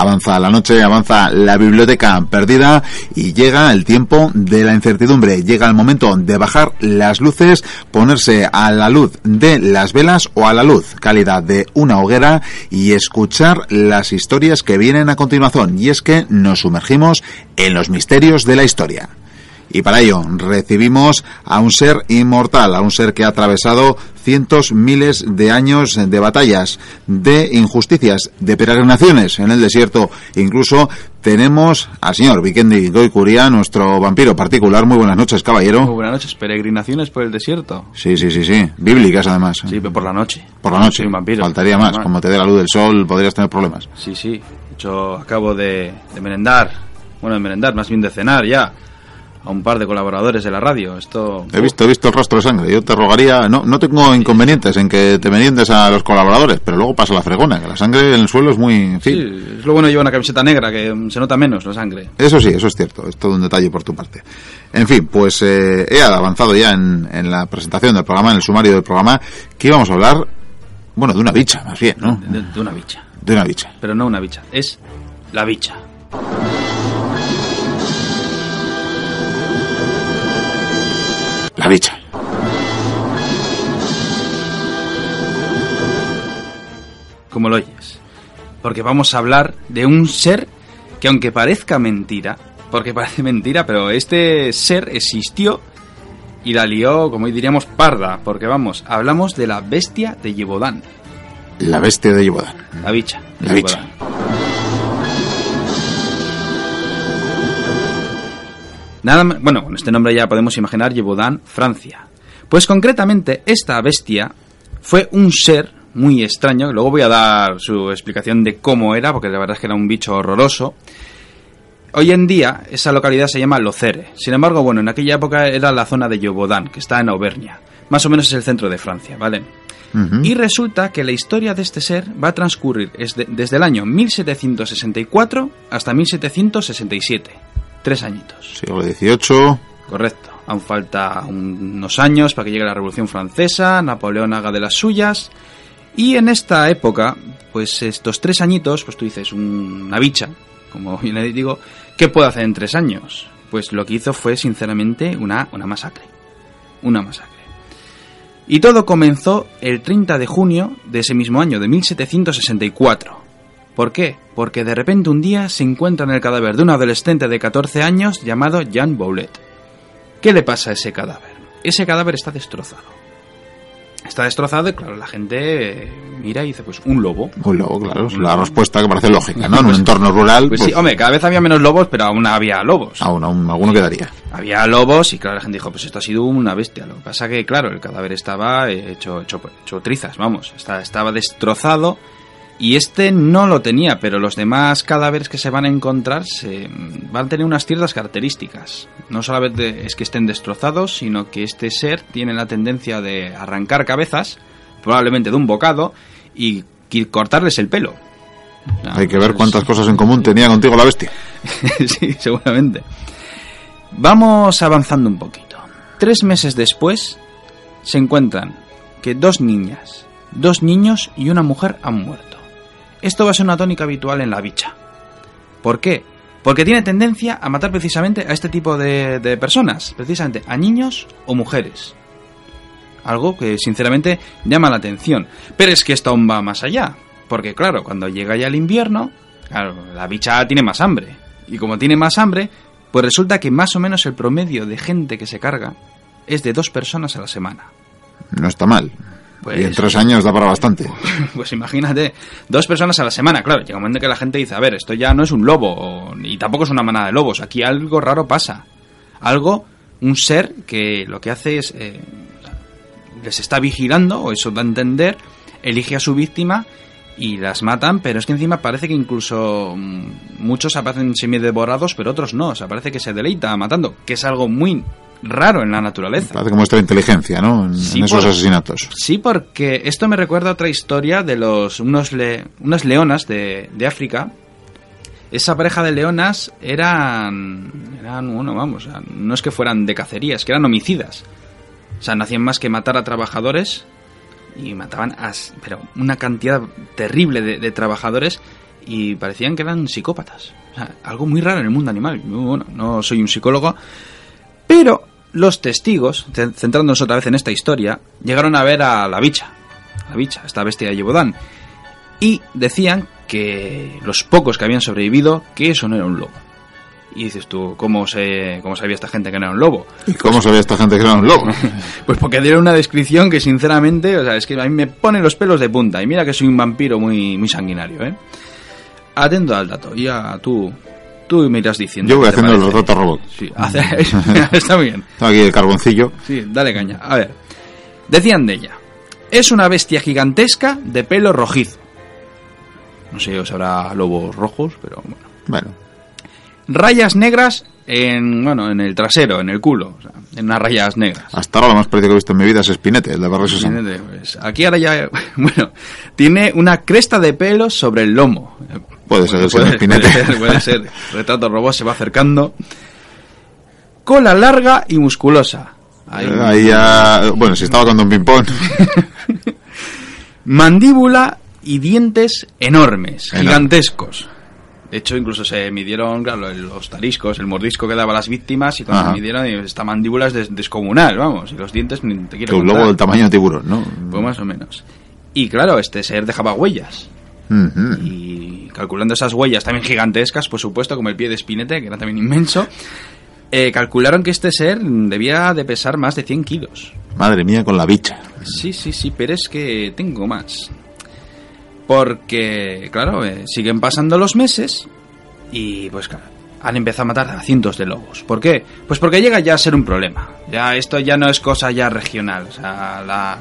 Avanza la noche, avanza la biblioteca perdida y llega el tiempo de la incertidumbre. Llega el momento de bajar las luces, ponerse a la luz de las velas o a la luz cálida de una hoguera y escuchar las historias que vienen a continuación. Y es que nos sumergimos en los misterios de la historia. Y para ello recibimos a un ser inmortal, a un ser que ha atravesado cientos, miles de años de batallas, de injusticias, de peregrinaciones en el desierto. Incluso tenemos al señor Vikendi Goikuria, nuestro vampiro particular. Muy buenas noches, caballero. Muy buenas noches. Peregrinaciones por el desierto. Sí, sí, sí, sí. Bíblicas, además. Sí, pero por la noche. Por la noche. Soy un vampiro. Faltaría más. Como te dé la luz del sol, podrías tener problemas. Sí, sí. Yo acabo de, de merendar. Bueno, de merendar, más bien de cenar ya a un par de colaboradores de la radio. Esto He visto, he visto el rastro de sangre. Yo te rogaría, no, no tengo inconvenientes en que te meriendes a los colaboradores, pero luego pasa la fregona, que la sangre en el suelo es muy, en fin. Sí, es lo bueno de llevar una camiseta negra, que se nota menos la sangre. Eso sí, eso es cierto, es todo un detalle por tu parte. En fin, pues eh, he avanzado ya en, en la presentación del programa, en el sumario del programa, que íbamos a hablar, bueno, de una bicha, más bien, ¿no? De, de una bicha. De una bicha. Pero no una bicha, es la bicha. La bicha. Como lo oyes. Porque vamos a hablar de un ser que aunque parezca mentira, porque parece mentira, pero este ser existió y la lió, como hoy diríamos, parda, porque vamos, hablamos de la bestia de Yebodan, La bestia de Yebodan. la bicha. de La bicha. Nada bueno, con este nombre ya podemos imaginar Yebodan, Francia. Pues concretamente, esta bestia fue un ser muy extraño, luego voy a dar su explicación de cómo era, porque la verdad es que era un bicho horroroso. Hoy en día esa localidad se llama Locere. Sin embargo, bueno, en aquella época era la zona de Yebodan, que está en Auvernia. Más o menos es el centro de Francia, ¿vale? Y resulta que la historia de este ser va a transcurrir desde, desde el año 1764 hasta 1767. Tres añitos. Siglo XVIII. Correcto. Aún falta un- unos años para que llegue la Revolución Francesa, Napoleón haga de las suyas. Y en esta época, pues estos tres añitos, pues tú dices, un- una bicha, como bien le digo, ¿qué puede hacer en tres años? Pues lo que hizo fue, sinceramente, una, una masacre. Una masacre. Y todo comenzó el 30 de junio de ese mismo año, de 1764. ¿Por qué? Porque de repente un día se encuentra en el cadáver de un adolescente de 14 años llamado Jean Boulet. ¿Qué le pasa a ese cadáver? Ese cadáver está destrozado. Está destrozado y claro, la gente eh, mira y dice, pues un lobo. Un lobo, claro, es la respuesta que parece lógica, ¿no? En un entorno rural, Pues pues, sí, hombre, cada vez había menos lobos, pero aún había lobos. aún, aún alguno quedaría. Había lobos y claro, la gente dijo, pues esto ha sido una bestia. Lo que pasa que, claro, el cadáver estaba eh, hecho, hecho, hecho trizas, vamos. Está- estaba destrozado y este no lo tenía, pero los demás cadáveres que se van a encontrar se, van a tener unas ciertas características. No solamente es que estén destrozados, sino que este ser tiene la tendencia de arrancar cabezas, probablemente de un bocado, y cortarles el pelo. Sea, Hay que ver cuántas cosas en común tenía contigo la bestia. sí, seguramente. Vamos avanzando un poquito. Tres meses después se encuentran que dos niñas, dos niños y una mujer han muerto. Esto va a ser una tónica habitual en la bicha. ¿Por qué? Porque tiene tendencia a matar precisamente a este tipo de, personas, precisamente a niños o mujeres. Algo que sinceramente llama la atención. Pero es que esto aún va más allá. Porque claro, cuando llega ya el invierno, la bicha tiene más hambre. Y como tiene más hambre, pues resulta que más o menos el promedio de gente que se carga es de dos personas a la semana. No está mal. Pues- y en tres años da para bastante. Pues imagínate, dos personas a la semana, claro, llega un momento que la gente dice, a ver, esto ya no es un lobo, y tampoco es una manada de lobos, aquí algo raro pasa. Algo, un ser que lo que hace es, eh, les está vigilando, o eso da a entender, elige a su víctima y las matan, pero es que encima parece que incluso mm, muchos aparecen semi-devorados, pero otros no, o sea, parece que se deleita matando, que es algo muy raro en la naturaleza. Parece que muestra inteligencia, ¿no? En, Sí, en esos por- asesinatos. Sí, porque esto me recuerda a otra historia de los unos le- unas leonas de, de África. Esa pareja de leonas eran, eran, bueno, vamos, no es que fueran de cacería, es que eran homicidas. O sea, no hacían más que matar a trabajadores y mataban a, pero una cantidad terrible de, de trabajadores y parecían que eran psicópatas. O sea, algo muy raro en el mundo animal. Bueno, no soy un psicólogo, pero los testigos, centrándonos otra vez en esta historia, llegaron a ver a la bicha, la bicha, esta bestia de Yebodán, y decían que los pocos que habían sobrevivido, que eso no era un lobo. Y dices tú, ¿cómo, se, ¿cómo sabía esta gente que no era un lobo? ¿Y cómo sabía esta gente que no era un lobo? pues porque dieron una descripción que sinceramente, o sea, es que a mí me pone los pelos de punta. Y mira que soy un vampiro muy, muy sanguinario, ¿eh? Atento al dato, ya tú, tú me irás diciendo. Yo voy haciendo los datos robots. Sí, está muy bien. Tengo aquí el carboncillo. Sí, dale caña. A ver, decían de ella, es una bestia gigantesca de pelo rojizo. No sé si habrá lobos rojos, pero bueno. Bueno. Rayas negras en, bueno, en el trasero, en el culo, o sea, en unas rayas negras. Hasta ahora lo más parecido que he visto en mi vida es Espinete, el de Barrio Espinete, pues, aquí ahora ya, bueno, tiene una cresta de pelos sobre el lomo. Puede ser, puede, Espinete. Puede ser, puede ser. Retrato robot se va acercando. Cola larga y musculosa. Ahí, ya, bueno, si estaba con un ping-pong. Mandíbula y dientes enormes, gigantescos. De hecho, incluso se midieron claro, los tariscos, el mordisco que daba a las víctimas y cuando se midieron, esta mandíbula es descomunal, vamos, y los dientes ni te quiero un lobo del tamaño de tiburón, ¿no? Pues más o menos. Y claro, este ser dejaba huellas. Y calculando esas huellas también gigantescas, por supuesto, como el pie de Spinete, que era también inmenso, eh, calcularon que este ser debía de pesar más de 100 kilos. Madre mía, con la bicha. Sí, sí, sí, pero es que tengo más. Porque, claro, eh, siguen pasando los meses y pues claro, han empezado a matar a cientos de lobos. ¿Por qué? Pues porque llega ya a ser un problema. Ya esto ya no es cosa ya regional. O sea, la,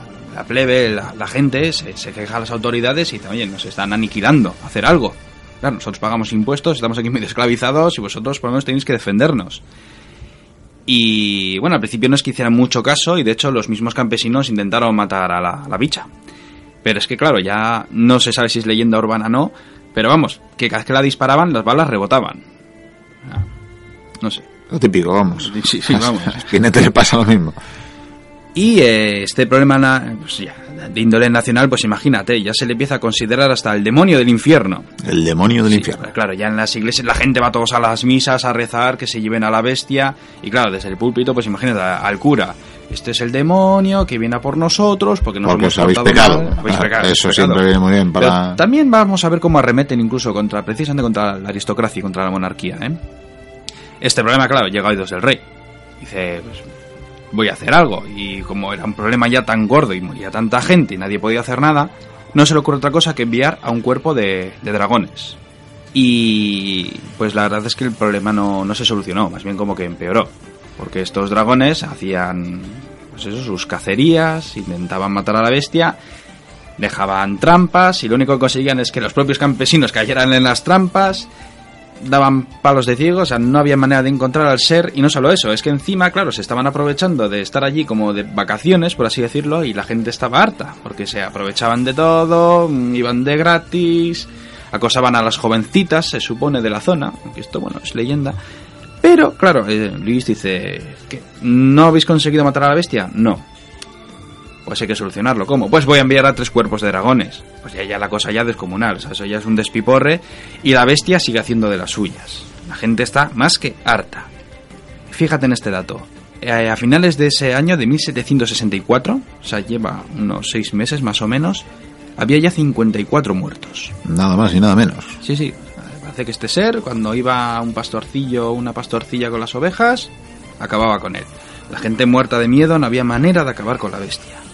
plebe, la, gente se, se, queja a las autoridades y dice, oye, nos están aniquilando, hacer algo. Claro, nosotros pagamos impuestos, estamos aquí medio esclavizados y vosotros por lo menos tenéis que defendernos. Y bueno, al principio no es que hicieran mucho caso y de hecho los mismos campesinos intentaron matar a la, a la bicha. Pero es que, claro, ya no se sabe si es leyenda urbana o no. Pero vamos, que cada vez que la disparaban, las balas rebotaban. Ah, no sé. Lo típico, vamos. Sí, sí, vamos. A le pasa lo mismo. Y eh, este problema pues ya, de índole nacional, pues imagínate, ya se le empieza a considerar hasta el demonio del infierno. El demonio del infierno. Claro, ya en las iglesias la gente va todos a las misas a rezar, que se lleven a la bestia. Y claro, desde el púlpito, pues imagínate al cura este es el demonio que viene a por nosotros porque nos porque hemos habéis pecado. Habéis pecado. Eso siempre viene muy bien para... también vamos a ver cómo arremeten incluso contra, precisamente contra la aristocracia y contra la monarquía. ¿eh? Este problema, claro, llega a oídos del rey. Dice, pues, voy a hacer algo. Y como era un problema ya tan gordo y moría tanta gente y nadie podía hacer nada, no se le ocurre otra cosa que enviar a un cuerpo de, de dragones. Y pues la verdad es que el problema no, no se solucionó, más bien como que empeoró porque estos dragones hacían pues eso, sus cacerías, intentaban matar a la bestia, dejaban trampas y lo único que conseguían es que los propios campesinos cayeran en las trampas, daban palos de ciego, o sea, no había manera de encontrar al ser y no solo eso, es que encima, claro, se estaban aprovechando de estar allí como de vacaciones, por así decirlo, y la gente estaba harta, porque se aprovechaban de todo, iban de gratis, acosaban a las jovencitas, se supone, de la zona, aunque esto, bueno, es leyenda, pero, claro, eh, Luis dice, que ¿no habéis conseguido matar a la bestia? No. Pues hay que solucionarlo. ¿Cómo? Pues voy a enviar a tres cuerpos de dragones. Pues ya, ya la cosa ya descomunal. O sea, eso ya es un despiporre. Y la bestia sigue haciendo de las suyas. La gente está más que harta. Fíjate en este dato. Eh, a finales de ese año de 1764, o sea, lleva unos seis meses más o menos, había ya 54 muertos. Nada más y nada menos. Sí, sí que este ser, cuando iba un pastorcillo o una pastorcilla con las ovejas, acababa con él. La gente muerta de miedo no había manera de acabar con la bestia.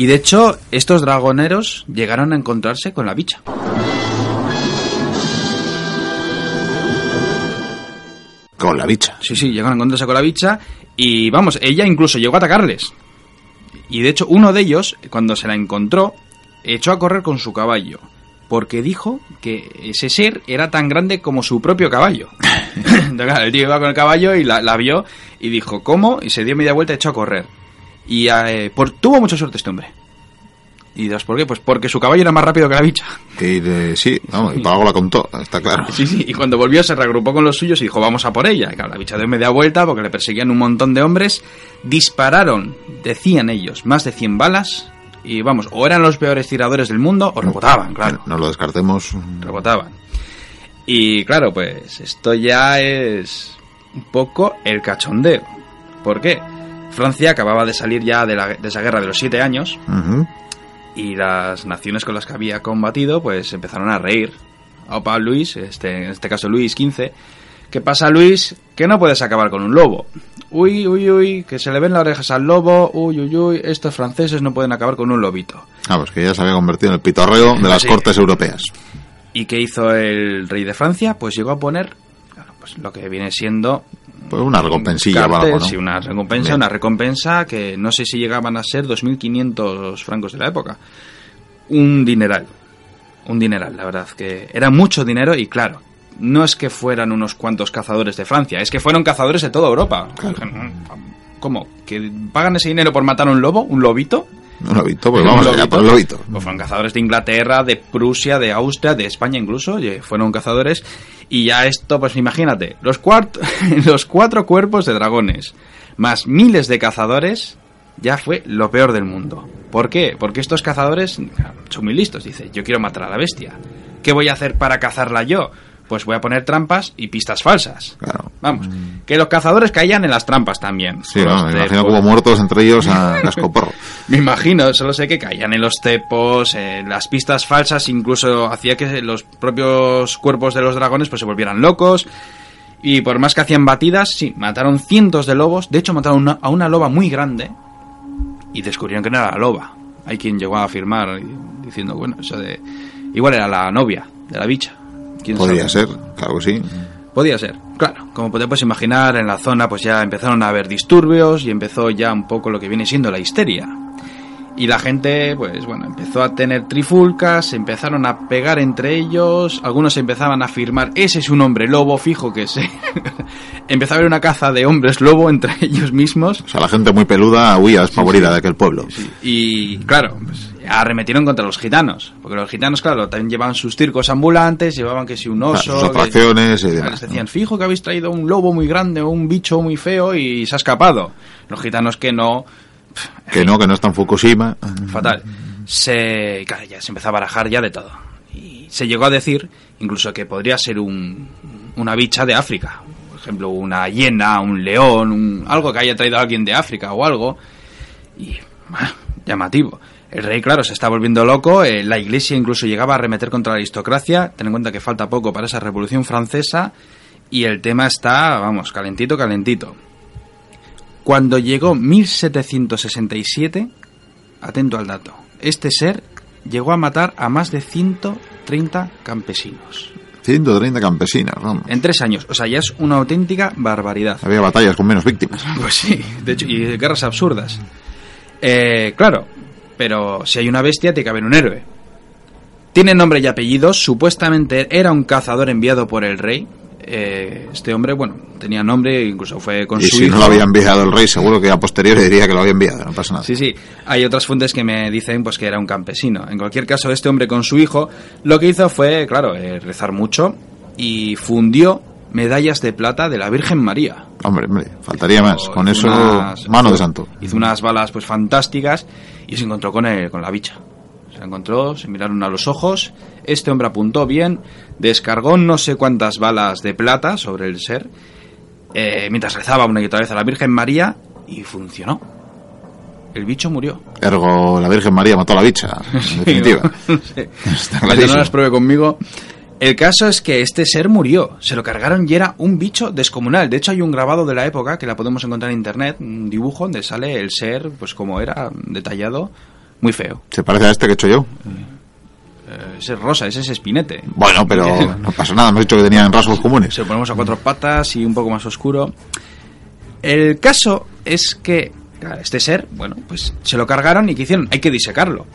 Y de hecho, estos dragoneros llegaron a encontrarse con la bicha. Con la bicha. Sí, sí, llegaron a encontrarse con la bicha y vamos, ella incluso llegó a atacarles. Y de hecho, uno de ellos, cuando se la encontró, echó a correr con su caballo porque dijo que ese ser era tan grande como su propio caballo. el tío iba con el caballo y la, vio y dijo, ¿cómo? Y se dio media vuelta y echó a correr. Y eh, por, tuvo mucha suerte este hombre. ¿Y das por qué? Pues porque su caballo era más rápido que la bicha. sí, vamos, y Pago la contó, está claro. Sí, sí, y cuando volvió se reagrupó con los suyos y dijo, vamos a por ella. Y claro, la bicha dio media vuelta porque le perseguían un montón de hombres. Dispararon, decían ellos, más de 100 balas y vamos, o eran los peores tiradores del mundo o rebotaban, claro. No lo descartemos. Rebotaban. Y claro, pues esto ya es un poco el cachondeo. ¿Por qué? Francia acababa de salir ya de, la, de esa guerra de los siete años y las naciones con las que había combatido pues empezaron a reír. Opa, Luis, este, en este caso Luis XV, ¿qué pasa Luis? Que no puedes acabar con un lobo. Uy, uy, uy, que se le ven las orejas al lobo, uy, uy, uy, estos franceses no pueden acabar con un lobito. Ah, pues que ya se había convertido en el pitorreo de las Sí. cortes europeas. ¿Y qué hizo el rey de Francia? Pues llegó a poner pues lo que viene siendo Pues una recompensilla cartel, algo, ¿no? sí, una recompensa, Bien. una recompensa que no sé si llegaban a ser 2.500 francos de la época. Un dineral, un dineral, la verdad, que era mucho dinero y claro, no es que fueran unos cuantos cazadores de Francia, es que fueron cazadores de toda Europa. ¿Cómo? ¿Que pagan ese dinero por matar a un lobo, un lobito? Un lobito, pues vamos ¿Un allá por el lobito. Pues fueron cazadores de Inglaterra, de Prusia, de Austria, de España incluso. fueron cazadores. Y ya esto, pues imagínate, los, cuart- los cuatro cuerpos de dragones, más miles de cazadores, ya fue lo peor del mundo. ¿Por qué? Porque estos cazadores son muy listos. Dice, yo quiero matar a la bestia. ¿Qué voy a hacer para cazarla yo? Pues voy a poner trampas y pistas falsas. Claro. Vamos, que los cazadores caían en las trampas también. Sí, ¿no? me imagino como muertos entre ellos a cascoporro. Me imagino, solo sé que caían en los cepos, en las pistas falsas, incluso hacía que los propios cuerpos de los dragones pues se volvieran locos. Y por más que hacían batidas, sí, mataron cientos de lobos. De hecho, mataron una- a una loba muy grande y descubrieron que no era la loba. Hay quien llegó a afirmar y- diciendo, bueno, eso de... Igual era la novia de la bicha. ¿Quién Podría sabe? ser, claro que sí. Podía ser, claro. Como te puedes imaginar, en la zona pues ya empezaron a haber disturbios y empezó ya un poco lo que viene siendo la histeria. Y la gente, pues bueno, empezó a tener trifulcas, se empezaron a pegar entre ellos, algunos empezaban a afirmar, ese es un hombre lobo, fijo que sé. Empezó a haber una caza de hombres lobo entre ellos mismos. O sea, la gente muy peluda huía despavorida de aquel pueblo. Y claro, pues, arremetieron contra los gitanos. Porque los gitanos, claro, también llevaban sus circos ambulantes, llevaban que si un Claro, oso... sus que- atracciones y les demás. decían, fijo que habéis traído un lobo muy grande o un bicho muy feo y se ha escapado. Los gitanos que no, Que no, que no está en Fukushima. fatal. Se, ya se empezó a barajar ya de todo. Y se llegó a decir incluso que podría ser un, una bicha de África. Por ejemplo, una hiena, un león, algo que haya traído alguien de África o algo. Y, bah, llamativo. El rey, claro, se está volviendo loco. eh, la iglesia incluso llegaba a arremeter contra la aristocracia. Ten en cuenta que falta poco para esa revolución francesa. Y el tema está, vamos, calentito, calentito. Cuando llegó 1767, atento al dato, este ser llegó a matar a más de 130 campesinos. 130 campesinas, vamos. En tres años. O sea, ya es una auténtica barbaridad. Había batallas con menos víctimas. Pues sí, de hecho, y guerras absurdas. Eh, claro, pero si hay una bestia, tiene que haber un héroe. Tiene nombre y apellidos. Supuestamente era un cazador enviado por el rey. Eh, este hombre, bueno, tenía nombre, incluso fue con Y su si hijo. no lo había enviado el rey, seguro que a posteriori diría que lo había enviado, no pasa nada. Sí, sí. Hay otras fuentes que me dicen pues que era un campesino. En cualquier caso, este hombre con su hijo lo que hizo fue, claro, eh, rezar mucho y fundió medallas de plata de la Virgen María. Hombre, hombre, faltaría más. Con eso, unas- mano de santo. Hizo unas balas pues fantásticas y se encontró con, el- con la bicha. Se la encontró, se miraron a los ojos. Este hombre apuntó bien, descargó no sé cuántas balas de plata sobre el ser, eh, mientras rezaba una y otra vez a la Virgen María y funcionó. El bicho murió. Ergo, la Virgen María mató a la bicha, en definitiva. No las pruebe conmigo. El caso es que este ser murió. Se lo cargaron y era un bicho descomunal. De hecho, hay un grabado de la época que la podemos encontrar en internet, un dibujo donde sale el ser, pues como era, detallado, muy feo. ¿Se parece a este que he hecho yo? Eh, ese es rosa, ese es espinete. Bueno, pero no pasa nada, hemos dicho que tenían rasgos comunes. Se lo ponemos a cuatro patas y un poco más oscuro. El caso es que claro, este ser, bueno, pues se lo cargaron y ¿qué hicieron? Hay que disecarlo.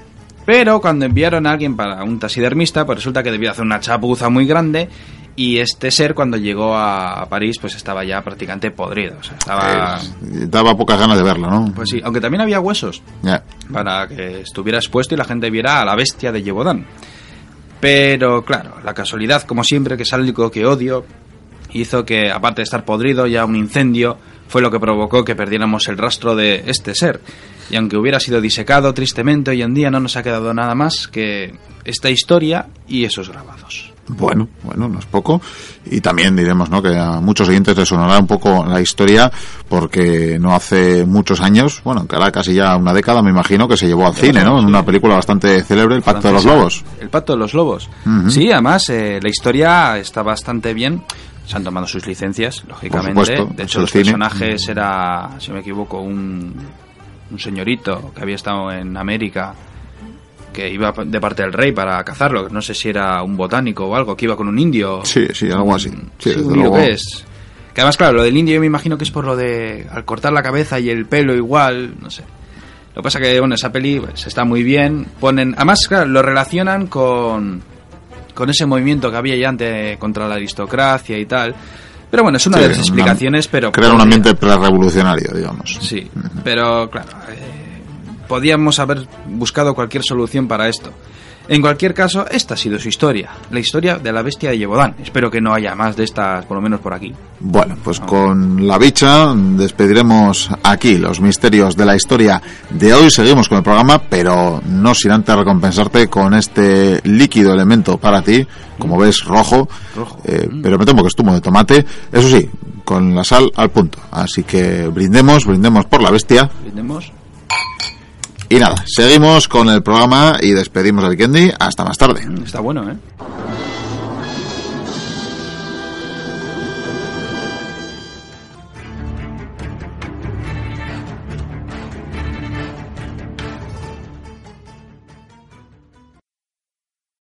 Pero cuando enviaron a alguien para un taxidermista, pues resulta que debía hacer una chapuza muy grande y este ser cuando llegó a París pues estaba ya prácticamente podrido. O sea, estaba... Eh, daba pocas ganas de verlo, ¿no? Pues sí, aunque también había huesos Ya. para que estuviera expuesto y la gente viera a la bestia de Yebodan. Pero claro, la casualidad, como siempre, que es algo que odio, hizo que, aparte de estar podrido, ya un incendio fue lo que provocó que perdiéramos el rastro de este ser. Y aunque hubiera sido disecado tristemente, hoy en día no nos ha quedado nada más que esta historia y esos grabados. Bueno, bueno, no es poco. Y también diremos, ¿no? Que a muchos oyentes les sonará un poco la historia porque no hace muchos años, bueno, que casi ya una década, me imagino, que se llevó al cine, ¿no? En una película bastante célebre, El Pacto de los Lobos. El Pacto de los Lobos. Sí, además, eh, la historia está bastante bien. Se han tomado sus licencias, lógicamente. de hecho, los personajes era, si me equivoco, un, un señorito que había estado en América que iba de parte del rey para cazarlo. No sé si era un botánico o algo, que iba con un indio. Sí, sí, algo así. Sí, que es. Que además, claro, lo del indio yo me imagino que es por lo de al cortar la cabeza y el pelo igual, no sé. Lo que pasa que, bueno, esa peli pues, está muy bien. Ponen, además, claro, lo relacionan con, con ese movimiento que había ya antes contra la aristocracia y tal. Pero bueno, es una de las explicaciones, pero... Crear un ambiente pre-revolucionario, digamos. Sí, pero claro, eh, podíamos haber buscado cualquier solución para esto. En cualquier caso, esta ha sido su historia, la historia de la bestia de Yebodán. Espero que no haya más de estas, por lo menos por aquí. Bueno, pues con la bicha despediremos aquí los misterios de la historia de hoy. Seguimos con el programa, pero no sin antes recompensarte con este líquido elemento para ti, como ves, rojo, eh, mm. pero me temo que es zumo de tomate. Eso sí, con la sal al punto. Así que brindemos, brindemos por la bestia. Brindemos. Y nada, seguimos con el programa y despedimos al Kendi. Hasta más tarde. Está bueno, ¿eh?